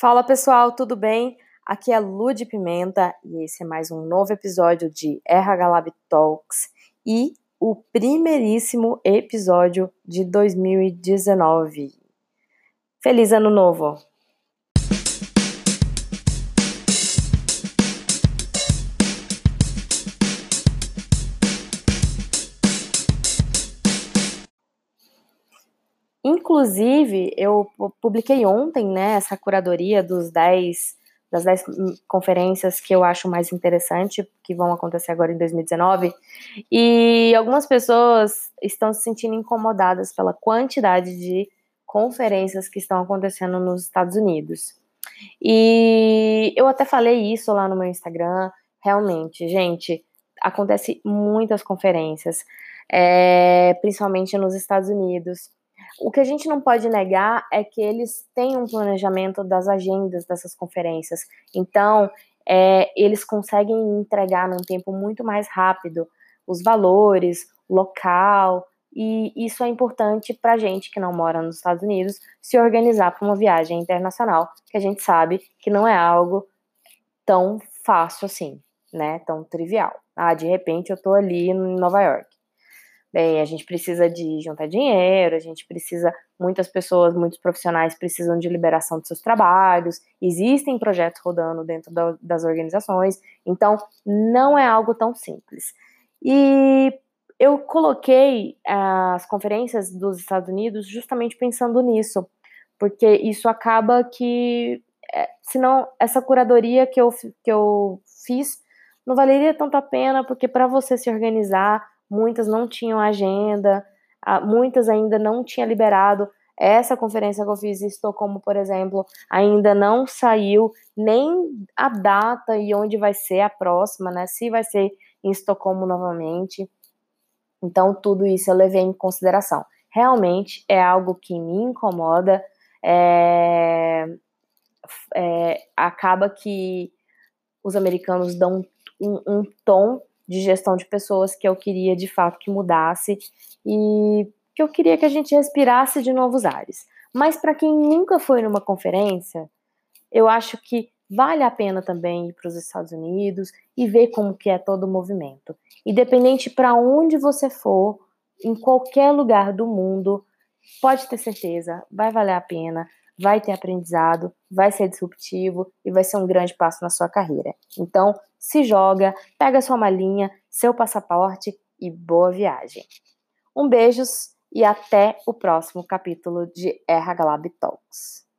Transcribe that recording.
Fala pessoal, tudo bem? Aqui é Lu de Pimenta e esse é mais um novo episódio de RH Lab Talks e o primeiríssimo episódio de 2019. Feliz Ano Novo! Inclusive, eu publiquei ontem, né, essa curadoria dos 10 das 10 conferências que eu acho mais interessante, que vão acontecer agora em 2019, e algumas pessoas estão se sentindo incomodadas pela quantidade de conferências que estão acontecendo nos Estados Unidos. E eu até falei isso lá no meu Instagram, realmente, gente, acontece muitas conferências, é, principalmente nos Estados Unidos. O que a gente não pode negar é que eles têm um planejamento das agendas dessas conferências. Então, é, eles conseguem entregar num tempo muito mais rápido os valores, local, e isso é importante para gente que não mora nos Estados Unidos se organizar para uma viagem internacional, que a gente sabe que não é algo tão fácil assim, né? Tão trivial. Ah, de repente eu estou ali em Nova York. Bem, a gente precisa de juntar dinheiro, a gente precisa, muitas pessoas, muitos profissionais precisam de liberação de seus trabalhos, existem projetos rodando dentro da, das organizações, então não é algo tão simples. E eu coloquei as conferências dos Estados Unidos justamente pensando nisso, porque isso acaba que, é, senão, essa curadoria que eu, que eu fiz não valeria tanto a pena, porque para você se organizar, muitas não tinham agenda, muitas ainda não tinha liberado. Essa conferência que eu fiz em Estocolmo, por exemplo, ainda não saiu nem a data e onde vai ser a próxima, né? Se vai ser em Estocolmo novamente. Então, tudo isso eu levei em consideração. Realmente é algo que me incomoda. É, é, acaba que os americanos dão um, um tom de gestão de pessoas que eu queria de fato que mudasse e que eu queria que a gente respirasse de novos ares. Mas para quem nunca foi numa conferência, eu acho que vale a pena também ir para os Estados Unidos e ver como que é todo o movimento. Independente para onde você for, em qualquer lugar do mundo, pode ter certeza, vai valer a pena, vai ter aprendizado, vai ser disruptivo e vai ser um grande passo na sua carreira. Então, se joga, pega sua malinha, seu passaporte e boa viagem. Um beijos e até o próximo capítulo de RH Lab Talks.